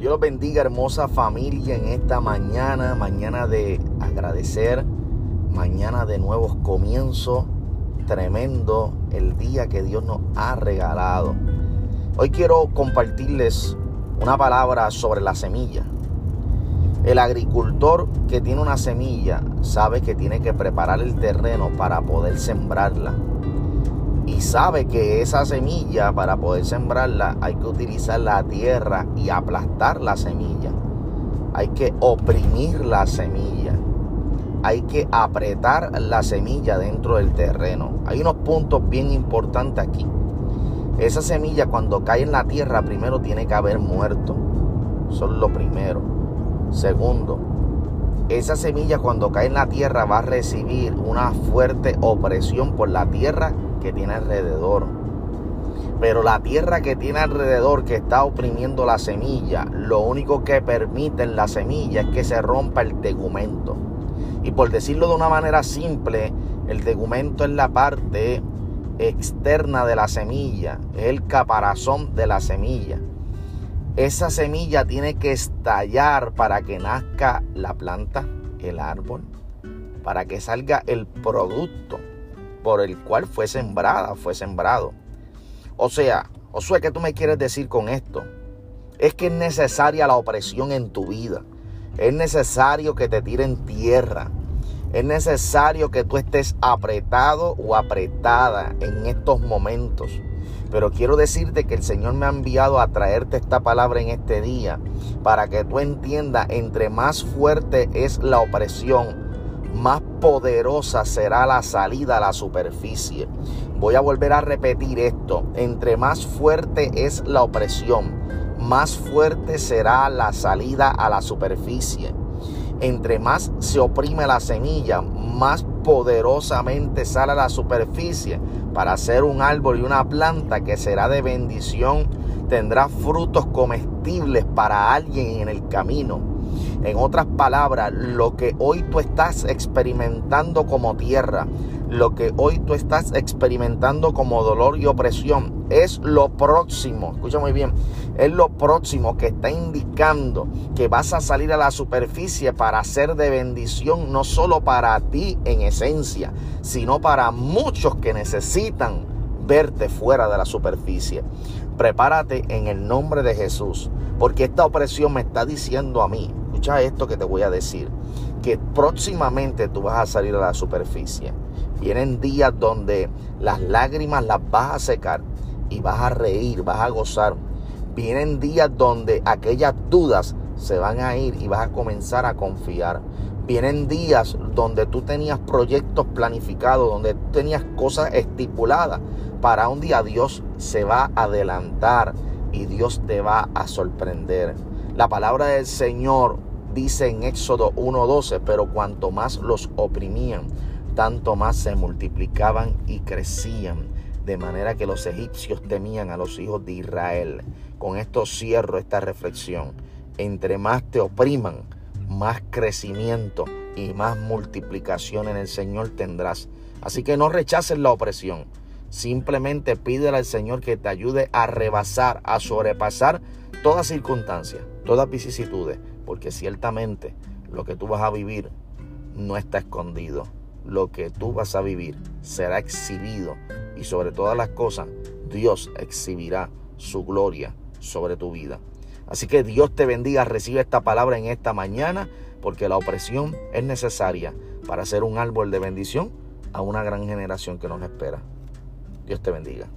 Dios los bendiga, hermosa familia, en esta mañana, mañana de agradecer, mañana de nuevos comienzos. Tremendo el día que Dios nos ha regalado. Hoy quiero compartirles una palabra sobre la semilla. El agricultor que tiene una semilla sabe que tiene que preparar el terreno para poder sembrarla. Sabe que esa semilla, para poder sembrarla, hay que utilizar la tierra y aplastar la semilla. Hay que oprimir la semilla. Hay que apretar la semilla dentro del terreno. Hay unos puntos bien importantes aquí. Esa semilla cuando cae en la tierra primero tiene que haber muerto. Eso es lo primero. Segundo, esa semilla cuando cae en la tierra va a recibir una fuerte opresión por la tierra que tiene alrededor. Pero la tierra que tiene alrededor que está oprimiendo la semilla, lo único que permite en la semilla es que se rompa el tegumento. Y por decirlo de una manera simple, el tegumento es la parte externa de la semilla, es el caparazón de la semilla esa semilla tiene que estallar para que nazca la planta, el árbol, para que salga el producto por el cual fue sembrada, fue sembrado. O sea, Josué, ¿qué tú me quieres decir con esto? Es que es necesaria la opresión en tu vida. Es necesario que te tiren tierra. Es necesario que tú estés apretado o apretada en estos momentos. Pero quiero decirte que el Señor me ha enviado a traerte esta palabra en este día para que tú entiendas, entre más fuerte es la opresión, más poderosa será la salida a la superficie. Voy a volver a repetir esto. Entre más fuerte es la opresión, más fuerte será la salida a la superficie. Entre más se oprime la semilla, más poderosamente sale a la superficie para hacer un árbol y una planta que será de bendición, tendrá frutos comestibles para alguien en el camino. En otras palabras, lo que hoy tú estás experimentando como tierra, lo que hoy tú estás experimentando como dolor y opresión, es lo próximo, escucha muy bien, es lo próximo que está indicando que vas a salir a la superficie para ser de bendición, no solo para ti en esencia, sino para muchos que necesitan verte fuera de la superficie. Prepárate en el nombre de Jesús, porque esta opresión me está diciendo a mí, escucha esto que te voy a decir, que próximamente tú vas a salir a la superficie. Vienen días donde las lágrimas las vas a secar y vas a reír, vas a gozar. Vienen días donde aquellas dudas se van a ir y vas a comenzar a confiar. Vienen días donde tú tenías proyectos planificados, donde tú tenías cosas estipuladas. Para un día Dios se va a adelantar y Dios te va a sorprender. La palabra del Señor dice en Éxodo 1.12, pero cuanto más los oprimían, tanto más se multiplicaban y crecían de manera que los egipcios temían a los hijos de Israel. Con esto cierro esta reflexión. Entre más te opriman, más crecimiento y más multiplicación en el Señor tendrás. Así que no rechaces la opresión. Simplemente pídele al Señor que te ayude a rebasar, a sobrepasar toda circunstancia, todas vicisitudes, porque ciertamente lo que tú vas a vivir no está escondido. Lo que tú vas a vivir será exhibido y sobre todas las cosas, Dios exhibirá su gloria sobre tu vida. Así que Dios te bendiga, recibe esta palabra en esta mañana, porque la opresión es necesaria para ser un árbol de bendición a una gran generación que nos espera. Dios te bendiga.